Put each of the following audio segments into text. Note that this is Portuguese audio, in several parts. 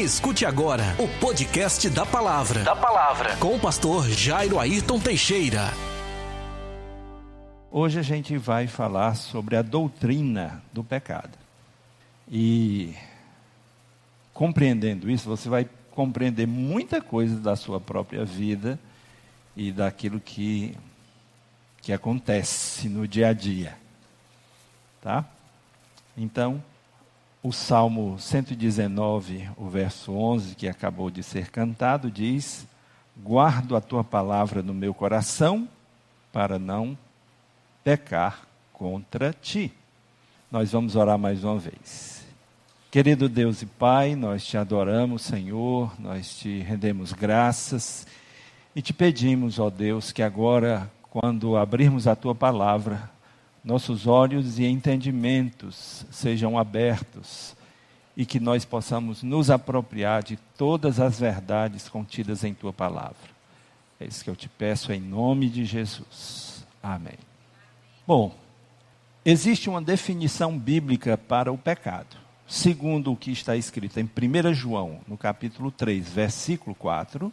Escute agora o podcast da Palavra. Da Palavra. Com o pastor Jairo Ayrton Teixeira. Hoje a gente vai falar sobre a doutrina do pecado. E compreendendo isso, você vai compreender muita coisa da sua própria vida e daquilo que, que acontece no dia a dia. Tá? Então, o Salmo 119, o verso 11, que acabou de ser cantado, diz: Guardo a tua palavra no meu coração para não pecar contra ti. Nós vamos orar mais uma vez. Querido Deus e Pai, nós te adoramos, Senhor, nós te rendemos graças e te pedimos, ó Deus, que agora, quando abrirmos a tua palavra, nossos olhos e entendimentos sejam abertos e que nós possamos nos apropriar de todas as verdades contidas em tua palavra. É isso que eu te peço em nome de Jesus. Amém. Bom, existe uma definição bíblica para o pecado. Segundo o que está escrito em 1 João, no capítulo 3, versículo 4,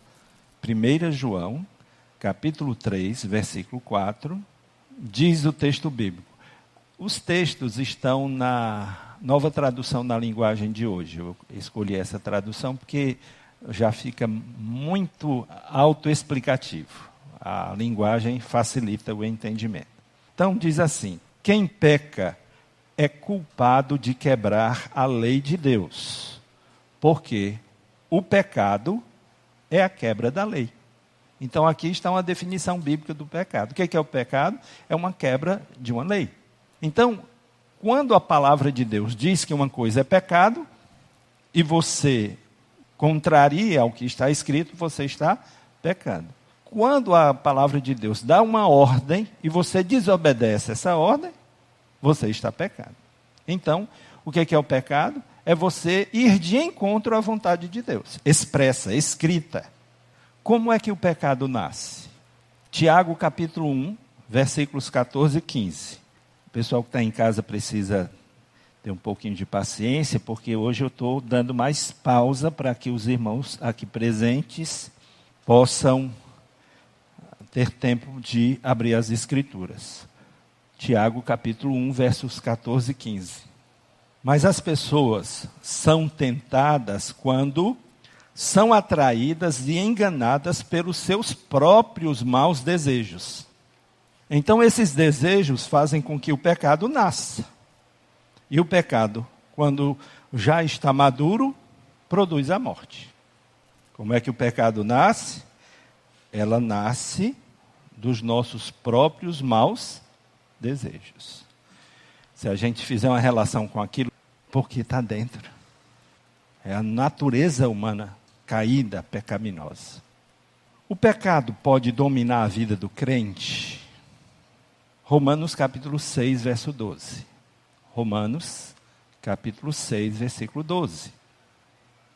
1 João, capítulo 3, versículo 4, diz o texto bíblico. Os textos estão na nova tradução na linguagem de hoje. Eu escolhi essa tradução porque já fica muito autoexplicativo. A linguagem facilita o entendimento. Então diz assim: quem peca é culpado de quebrar a lei de Deus, porque o pecado é a quebra da lei. Então aqui está uma definição bíblica do pecado. O que é, o pecado? É uma quebra de uma lei. Então, quando a palavra de Deus diz que uma coisa é pecado, e você contraria ao que está escrito, você está pecando. Quando a palavra de Deus dá uma ordem e você desobedece essa ordem, você está pecando. Então, o que é o pecado? É você ir de encontro à vontade de Deus, expressa, escrita. Como é que o pecado nasce? Tiago capítulo 1, versículos 14 e 15. O pessoal que está em casa precisa ter um pouquinho de paciência, porque hoje eu estou dando mais pausa para que os irmãos aqui presentes possam ter tempo de abrir as escrituras. Tiago capítulo 1, versos 14 e 15. Mas as pessoas são tentadas quando são atraídas e enganadas pelos seus próprios maus desejos. Então, esses desejos fazem com que o pecado nasça. E o pecado, quando já está maduro, produz a morte. Como é que o pecado nasce? Ela nasce dos nossos próprios maus desejos. Se a gente fizer uma relação com aquilo, porque está dentro. É a natureza humana caída, pecaminosa. O pecado pode dominar a vida do crente? Romanos capítulo 6, verso 12. Romanos capítulo 6, versículo 12.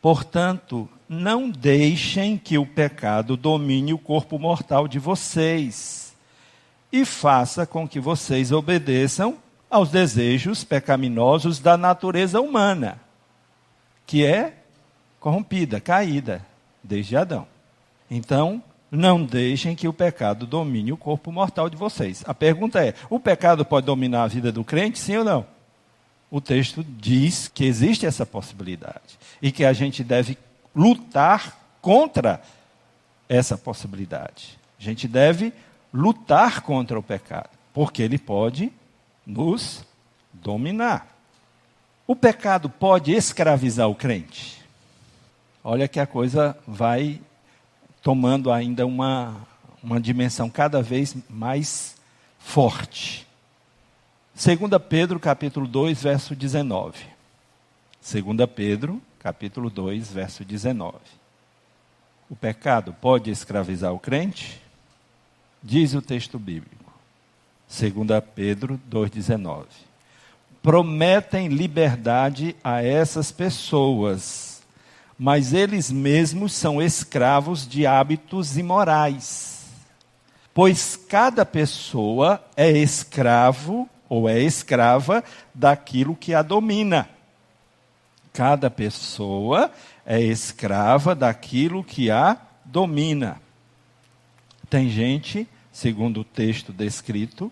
Portanto, não deixem que o pecado domine o corpo mortal de vocês, e faça com que vocês obedeçam aos desejos pecaminosos da natureza humana, que é corrompida, caída, desde Adão. Então, não deixem que o pecado domine o corpo mortal de vocês. A pergunta é: o pecado pode dominar a vida do crente, sim ou não? O texto diz que existe essa possibilidade e que a gente deve lutar contra essa possibilidade. A gente deve lutar contra o pecado, porque ele pode nos dominar. O pecado pode escravizar o crente? Olha que a coisa vai tomando ainda uma, uma dimensão cada vez mais forte. 2 Pedro capítulo 2, verso 19. 2 Pedro capítulo 2, verso 19. O pecado pode escravizar o crente? Diz o texto bíblico. 2 Pedro 2,19. Prometem liberdade a essas pessoas mas eles mesmos são escravos de hábitos imorais. Pois cada pessoa é escravo ou é escrava daquilo que a domina. Cada pessoa é escrava daquilo que a domina. Tem gente, segundo o texto descrito,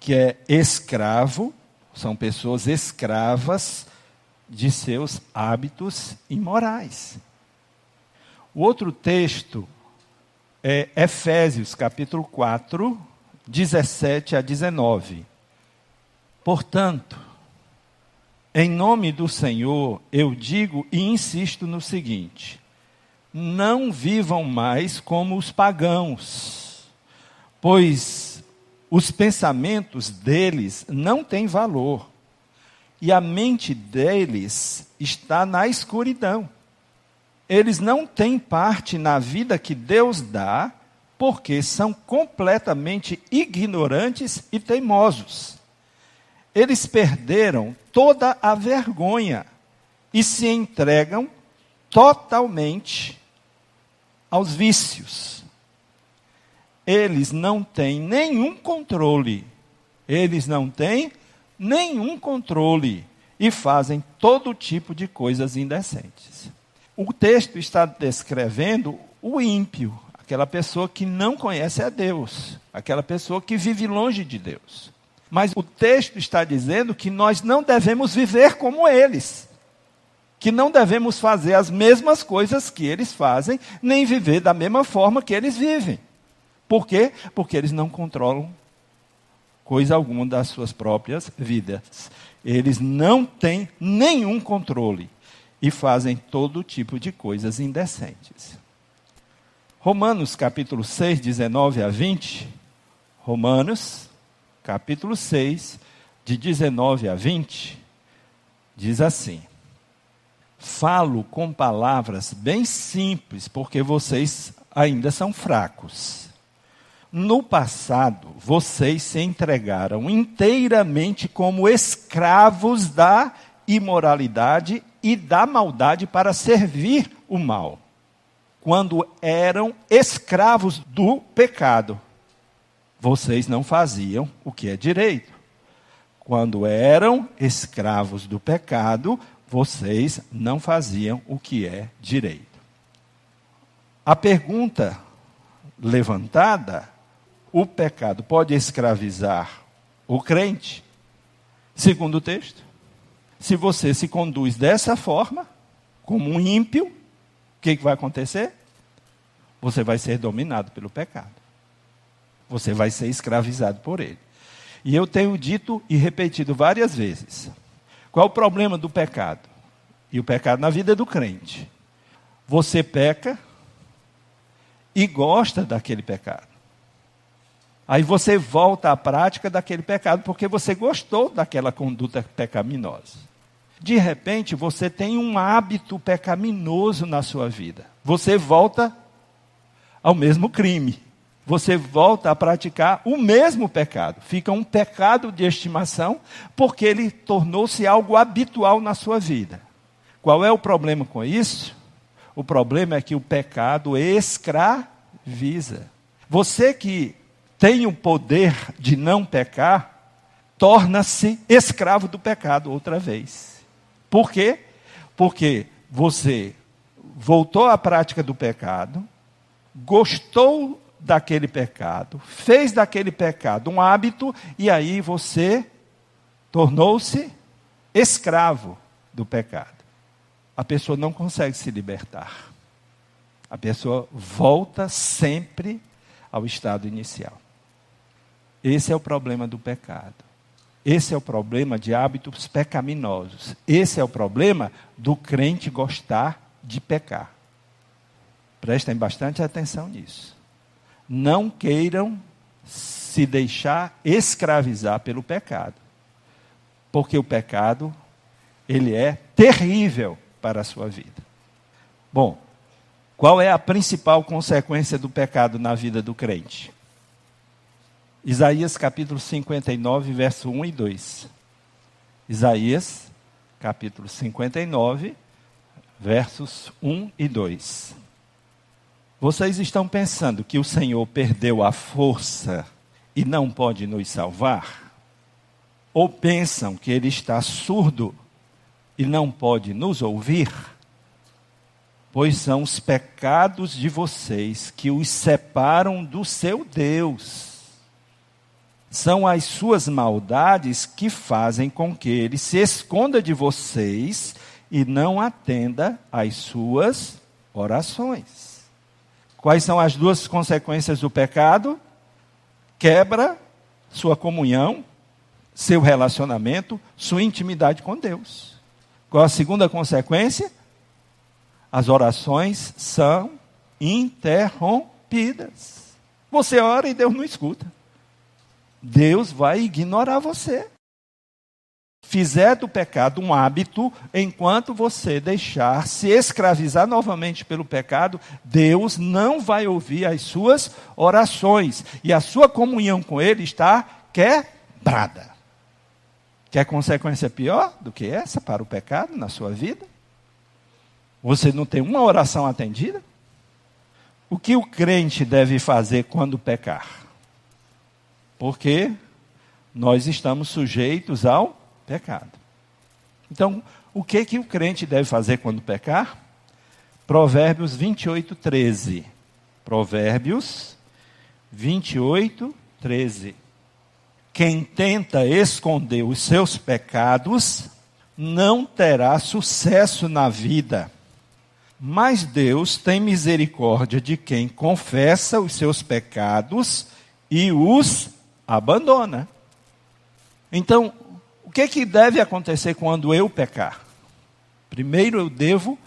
que é escravo, são pessoas escravas de seus hábitos imorais. O outro texto é Efésios, capítulo 4, 17 a 19. Portanto, em nome do Senhor, eu digo e insisto no seguinte: não vivam mais como os pagãos, pois os pensamentos deles não têm valor, e a mente deles está na escuridão. Eles não têm parte na vida que Deus dá, porque são completamente ignorantes e teimosos. Eles perderam toda a vergonha e se entregam totalmente aos vícios. Eles não têm nenhum controle. Eles não têm nenhum controle e fazem todo tipo de coisas indecentes. O texto está descrevendo o ímpio, aquela pessoa que não conhece a Deus, aquela pessoa que vive longe de Deus. Mas o texto está dizendo que nós não devemos viver como eles que não devemos fazer as mesmas coisas que eles fazem, nem viver da mesma forma que eles vivem. Por quê? Porque eles não controlam coisa alguma das suas próprias vidas. Eles não têm nenhum controle e fazem todo tipo de coisas indecentes. Romanos capítulo 6, 19 a 20. Romanos capítulo 6, de 19 a 20, diz assim: falo com palavras bem simples, porque vocês ainda são fracos. No passado, vocês se entregaram inteiramente como escravos da imoralidade e da maldade para servir o mal, quando eram escravos do pecado. Vocês não faziam o que é direito. Quando eram escravos do pecado, vocês não faziam o que é direito. A pergunta levantada: o pecado pode escravizar o crente? Segundo o texto, se você se conduz dessa forma, como um ímpio, o que, que vai acontecer? Você vai ser dominado pelo pecado. Você vai ser escravizado por ele. E eu tenho dito e repetido várias vezes: qual é o problema do pecado? E o pecado na vida do crente. Você peca e gosta daquele pecado. Aí você volta à prática daquele pecado porque você gostou daquela conduta pecaminosa. De repente, você tem um hábito pecaminoso na sua vida. Você volta ao mesmo crime você volta a praticar o mesmo pecado. Fica um pecado de estimação, porque ele tornou-se algo habitual na sua vida. Qual é o problema com isso? O problema é que o pecado escraviza. Você que tem o poder de não pecar, torna-se escravo do pecado outra vez. Por quê? Porque você voltou à prática do pecado, gostou daquele pecado, fez daquele pecado um hábito, e aí você tornou-se escravo do pecado. A pessoa não consegue se libertar. A pessoa volta sempre ao estado inicial. Esse é o problema do pecado. Esse é o problema de hábitos pecaminosos. Esse é o problema do crente gostar de pecar. Prestem bastante atenção nisso não queiram se deixar escravizar pelo pecado. Porque o pecado, ele é terrível para a sua vida. Bom, qual é a principal consequência do pecado na vida do crente? Isaías capítulo 59, verso 1 e 2. Isaías capítulo 59, versos 1 e 2. Vocês estão pensando que o Senhor perdeu a força e não pode nos salvar? Ou pensam que Ele está surdo e não pode nos ouvir? Pois são os pecados de vocês que os separam do seu Deus. São as suas maldades que fazem com que ele se esconda de vocês e não atenda às suas orações. Quais são as duas consequências do pecado? Quebra sua comunhão, seu relacionamento, sua intimidade com Deus. Qual a segunda consequência? As orações são interrompidas. Você ora e Deus não escuta. Deus vai ignorar você. Fizer do pecado um hábito, enquanto você deixar se escravizar novamente pelo pecado, Deus não vai ouvir as suas orações e a sua comunhão com Ele está quebrada. Quer consequência pior do que essa para o pecado na sua vida? Você não tem uma oração atendida? O que o crente deve fazer quando pecar? Porque nós estamos sujeitos ao pecado. Então, o que que o crente deve fazer quando pecar? Provérbios 28, 13. Provérbios 28, 13. Quem tenta esconder os seus pecados não terá sucesso na vida. Mas Deus tem misericórdia de quem confessa os seus pecados e os abandona. Então, o que, que deve acontecer quando eu pecar? Primeiro eu devo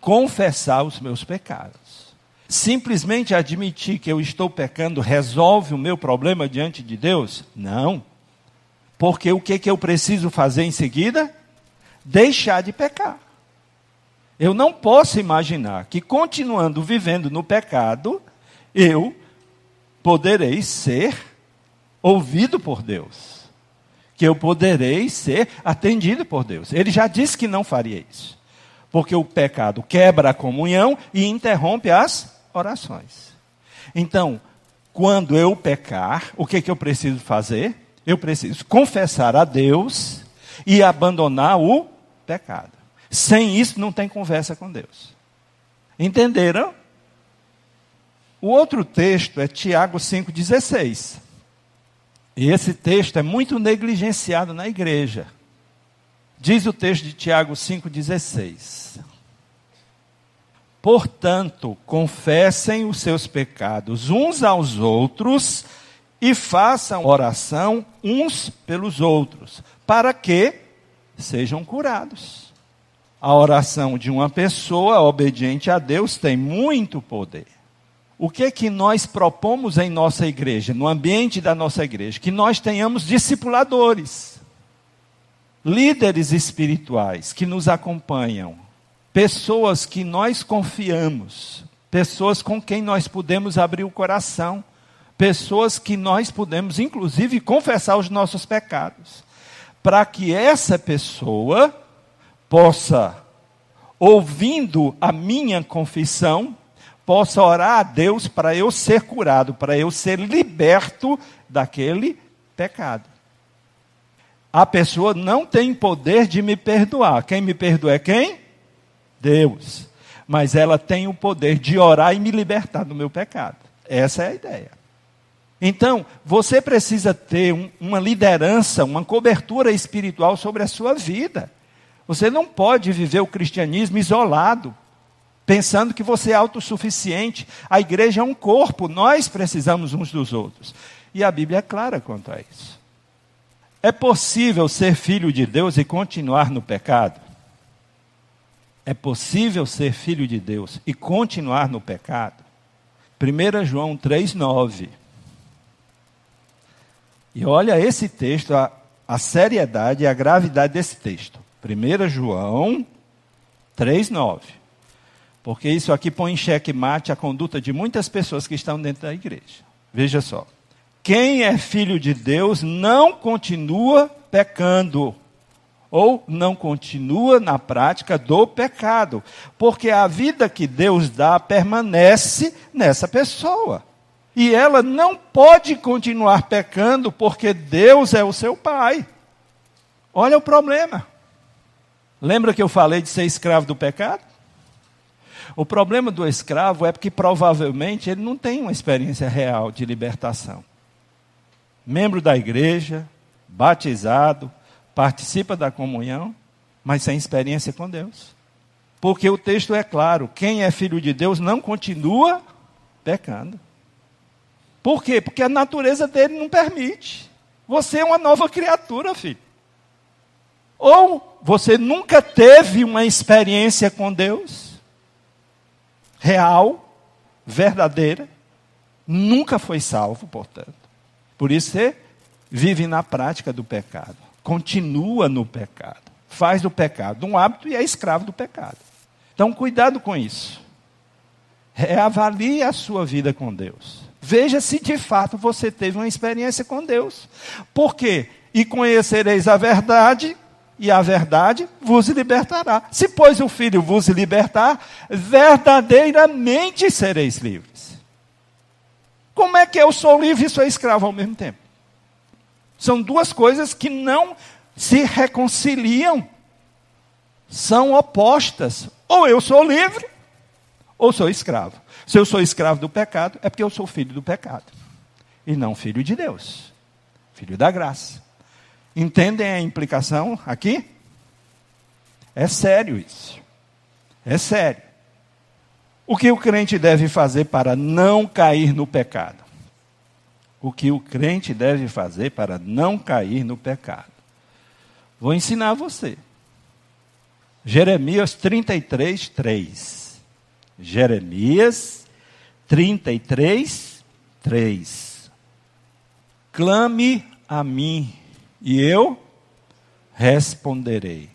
confessar os meus pecados. Simplesmente admitir que eu estou pecando resolve o meu problema diante de Deus? Não. Porque o que, que eu preciso fazer em seguida? Deixar de pecar. Eu não posso imaginar que, continuando vivendo no pecado, eu poderei ser ouvido por Deus. Que eu poderei ser atendido por Deus. Ele já disse que não faria isso. Porque o pecado quebra a comunhão e interrompe as orações. Então, quando eu pecar, o que, que eu preciso fazer? Eu preciso confessar a Deus e abandonar o pecado. Sem isso, não tem conversa com Deus. Entenderam? O outro texto é Tiago 5,16. E esse texto é muito negligenciado na igreja. Diz o texto de Tiago 5,16. Portanto, confessem os seus pecados uns aos outros e façam oração uns pelos outros, para que sejam curados. A oração de uma pessoa obediente a Deus tem muito poder. O que é que nós propomos em nossa igreja, no ambiente da nossa igreja? Que nós tenhamos discipuladores, líderes espirituais que nos acompanham, pessoas que nós confiamos, pessoas com quem nós podemos abrir o coração, pessoas que nós podemos, inclusive, confessar os nossos pecados, para que essa pessoa possa, ouvindo a minha confissão, possa orar a Deus para eu ser curado, para eu ser liberto daquele pecado. A pessoa não tem poder de me perdoar. Quem me perdoa é quem? Deus. Mas ela tem o poder de orar e me libertar do meu pecado. Essa é a ideia. Então, você precisa ter um, uma liderança, uma cobertura espiritual sobre a sua vida. Você não pode viver o cristianismo isolado, pensando que você é autossuficiente. A igreja é um corpo, nós precisamos uns dos outros. E a Bíblia é clara quanto a isso. É possível ser filho de Deus e continuar no pecado? É possível ser filho de Deus e continuar no pecado? 1 João 3,9. E olha esse texto, a, a seriedade e a gravidade desse texto. 1 João 3,9. Porque isso aqui põe em xeque mate a conduta de muitas pessoas que estão dentro da igreja. Veja só. Quem é filho de Deus não continua pecando ou não continua na prática do pecado, porque a vida que Deus dá permanece nessa pessoa. E ela não pode continuar pecando porque Deus é o seu pai. Olha o problema. Lembra que eu falei de ser escravo do pecado? O problema do escravo é porque provavelmente ele não tem uma experiência real de libertação. Membro da igreja, batizado, participa da comunhão, mas sem experiência com Deus. Porque o texto é claro: quem é filho de Deus não continua pecando. Por quê? Porque a natureza dele não permite. Você é uma nova criatura, filho. Ou você nunca teve uma experiência com Deus, real, verdadeira, nunca foi salvo, portanto. Por isso você vive na prática do pecado, continua no pecado, faz do pecado um hábito e é escravo do pecado. Então, cuidado com isso. Reavalie a sua vida com Deus. Veja se de fato você teve uma experiência com Deus. Por quê? E conhecereis a verdade, e a verdade vos libertará. Se, pois, o Filho vos libertar, verdadeiramente sereis livres. Como é que eu sou livre e sou escravo ao mesmo tempo? São duas coisas que não se reconciliam. São opostas. Ou eu sou livre, ou sou escravo. Se eu sou escravo do pecado, é porque eu sou filho do pecado. E não filho de Deus. Filho da graça. Entendem a implicação aqui? É sério isso. É sério. O que o crente deve fazer para não cair no pecado? O que o crente deve fazer para não cair no pecado? Vou ensinar você. Jeremias 33, 3. Jeremias 33, 3. Clame a mim e eu responderei.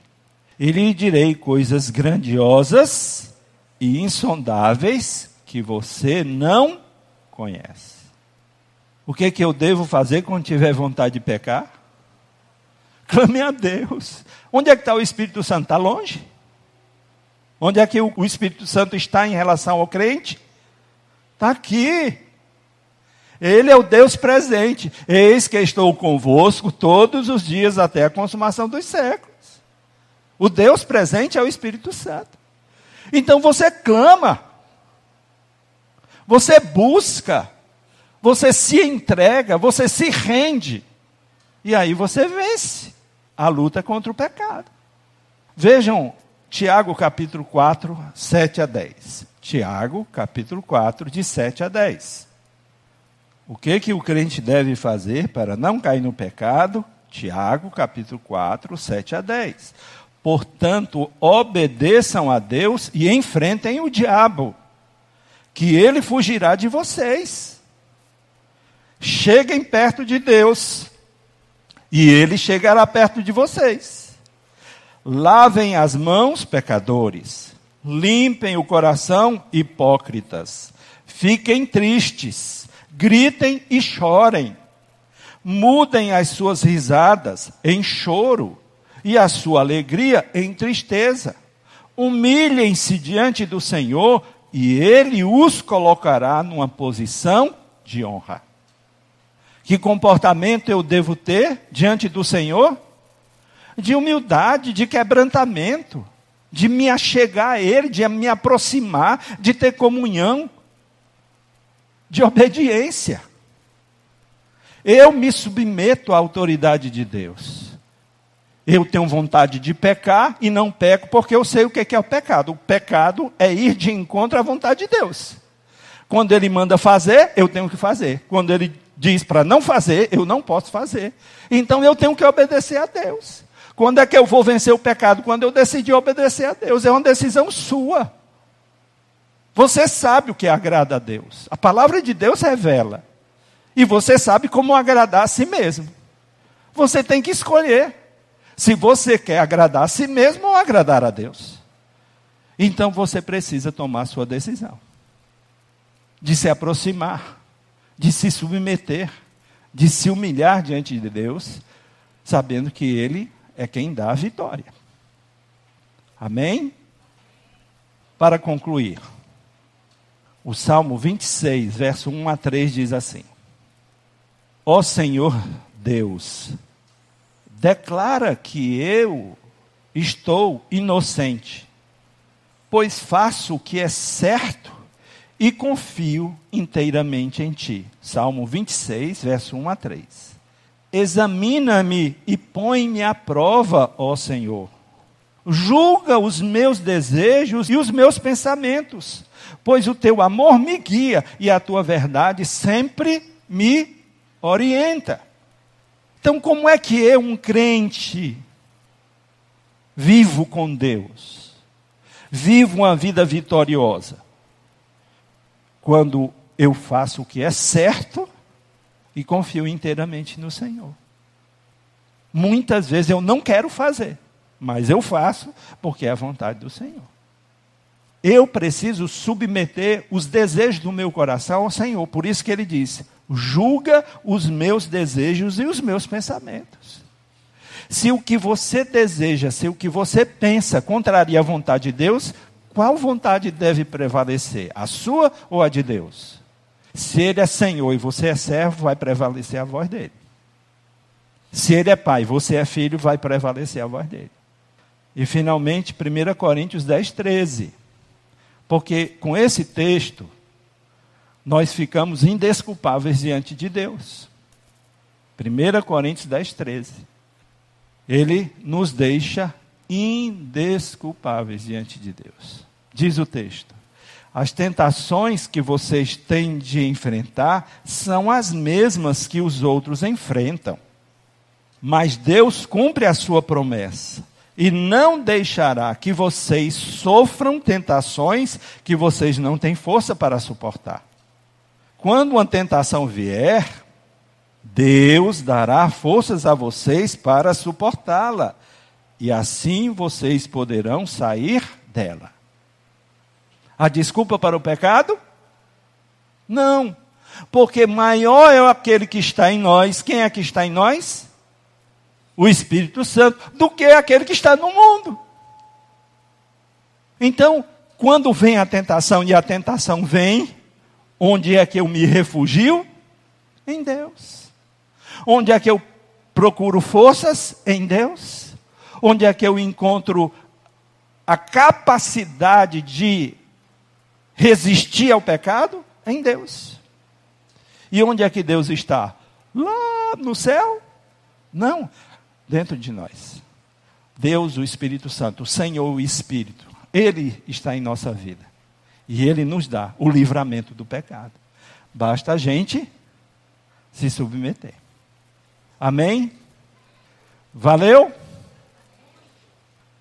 E lhe direi coisas grandiosas e insondáveis que você não conhece. O que, é que eu devo fazer quando tiver vontade de pecar? Clame a Deus. Onde é que está o Espírito Santo? Está longe? Onde é que o Espírito Santo está em relação ao crente? Está aqui. Ele é o Deus presente. Eis que estou convosco todos os dias até a consumação dos séculos. O Deus presente é o Espírito Santo. Então você clama, você busca, você se entrega, você se rende. E aí você vence a luta contra o pecado. Vejam Tiago capítulo 4, 7 a 10. Tiago capítulo 4, de 7 a 10. O que que o crente deve fazer para não cair no pecado? Tiago, capítulo 4, 7 a 10. Portanto, obedeçam a Deus e enfrentem o diabo, que ele fugirá de vocês. Cheguem perto de Deus, e ele chegará perto de vocês. Lavem as mãos, pecadores. Limpem o coração, hipócritas. Fiquem tristes gritem e chorem. Mudem as suas risadas em choro e a sua alegria em tristeza. Humilhem-se diante do Senhor e ele os colocará numa posição de honra. Que comportamento eu devo ter diante do Senhor? De humildade, de quebrantamento, de me achegar a Ele, de me aproximar, de ter comunhão, de obediência. Eu me submeto à autoridade de Deus. Eu tenho vontade de pecar e não peco porque eu sei o que é o pecado. O pecado é ir de encontro à vontade de Deus. Quando ele manda fazer, eu tenho que fazer. Quando ele diz para não fazer, eu não posso fazer. Então eu tenho que obedecer a Deus. Quando é que eu vou vencer o pecado? Quando eu decidi obedecer a Deus. É uma decisão sua. Você sabe o que agrada a Deus. A palavra de Deus revela. E você sabe como agradar a si mesmo. Você tem que escolher se você quer agradar a si mesmo ou agradar a Deus. Então você precisa tomar sua decisão de se aproximar, de se submeter, de se humilhar diante de Deus, sabendo que Ele é quem dá a vitória. Amém? Para concluir. O Salmo 26, verso 1 a 3 diz assim: Ó Senhor Deus, declara que eu estou inocente, pois faço o que é certo e confio inteiramente em ti. Salmo 26, verso 1 a 3. Examina-me e põe-me à prova, ó Senhor. Julga os meus desejos e os meus pensamentos, pois o teu amor me guia e a tua verdade sempre me orienta. Então, como é que eu, um crente, vivo com Deus? Vivo uma vida vitoriosa? Quando eu faço o que é certo e confio inteiramente no Senhor. Muitas vezes eu não quero fazer, mas eu faço porque é a vontade do Senhor. Eu preciso submeter os desejos do meu coração ao Senhor. Por isso que ele disse: julga os meus desejos e os meus pensamentos. Se o que você deseja, se o que você pensa contraria a vontade de Deus, qual vontade deve prevalecer? A sua ou a de Deus? Se ele é Senhor e você é servo, vai prevalecer a voz dele. Se ele é pai e você é filho, vai prevalecer a voz dele. E finalmente, 1 Coríntios 10, 13. Porque com esse texto, nós ficamos indesculpáveis diante de Deus. 1 Coríntios 10, 13. Ele nos deixa indesculpáveis diante de Deus. Diz o texto: as tentações que vocês têm de enfrentar são as mesmas que os outros enfrentam. Mas Deus cumpre a sua promessa e não deixará que vocês sofram tentações que vocês não têm força para suportar. Quando uma tentação vier, Deus dará forças a vocês para suportá-la, e assim vocês poderão sair dela. A desculpa para o pecado? Não, porque maior é aquele que está em nós. Quem é que está em nós? O Espírito Santo, do que aquele que está no mundo. Então, quando vem a tentação, e a tentação vem, Onde é que eu me refugio? Em Deus. Onde é que eu procuro forças? Em Deus. Onde é que eu encontro a capacidade de resistir ao pecado? Em Deus. E onde é que Deus está? Lá no céu? Não, dentro de nós. Deus, o Espírito Santo, o Senhor, o Espírito, Ele está em nossa vida. E Ele nos dá o livramento do pecado. Basta a gente se submeter. Amém? Valeu?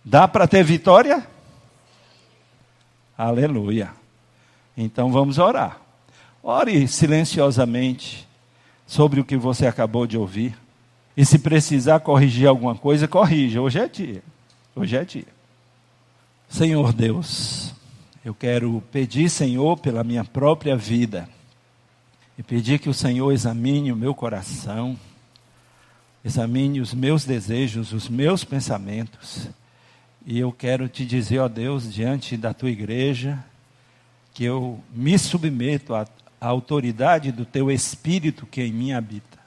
Dá para ter vitória? Aleluia. Então vamos orar. Ore silenciosamente sobre o que você acabou de ouvir. E se precisar corrigir alguma coisa, corrija. Hoje é dia. Hoje é dia. Senhor Deus, eu quero pedir, Senhor, pela minha própria vida, e pedir que o Senhor examine o meu coração, examine os meus desejos, os meus pensamentos. E eu quero te dizer, ó Deus, diante da tua igreja, que eu me submeto à, à autoridade do teu Espírito que em mim habita.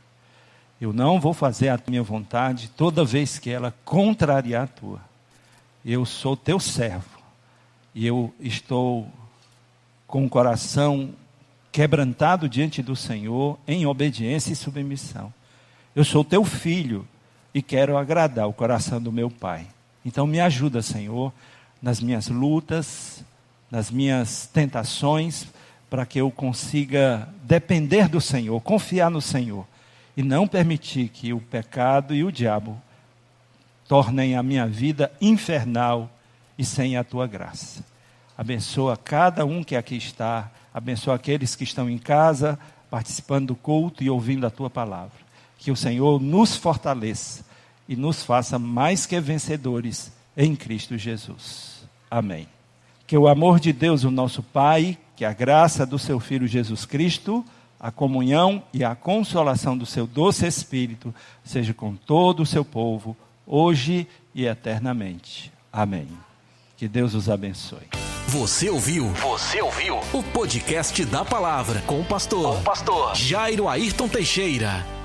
Eu não vou fazer a minha vontade toda vez que ela contrariar a tua. Eu sou teu servo e eu estou com o coração quebrantado diante do Senhor, em obediência e submissão. Eu sou teu filho e quero agradar o coração do meu Pai. Então me ajuda, Senhor, nas minhas lutas, nas minhas tentações, para que eu consiga depender do Senhor, confiar no Senhor e não permitir que o pecado e o diabo tornem a minha vida infernal e sem a tua graça. Abençoa cada um que aqui está, abençoa aqueles que estão em casa, participando do culto e ouvindo a tua palavra. Que o Senhor nos fortaleça e nos faça mais que vencedores em Cristo Jesus. Amém. Que o amor de Deus, o nosso Pai, que a graça do seu Filho Jesus Cristo, a comunhão e a consolação do seu doce Espírito seja com todo o seu povo, hoje e eternamente. Amém. Que Deus os abençoe. Você ouviu? Você ouviu? O podcast da palavra com o pastor, com o pastor Jairo Ayrton Teixeira.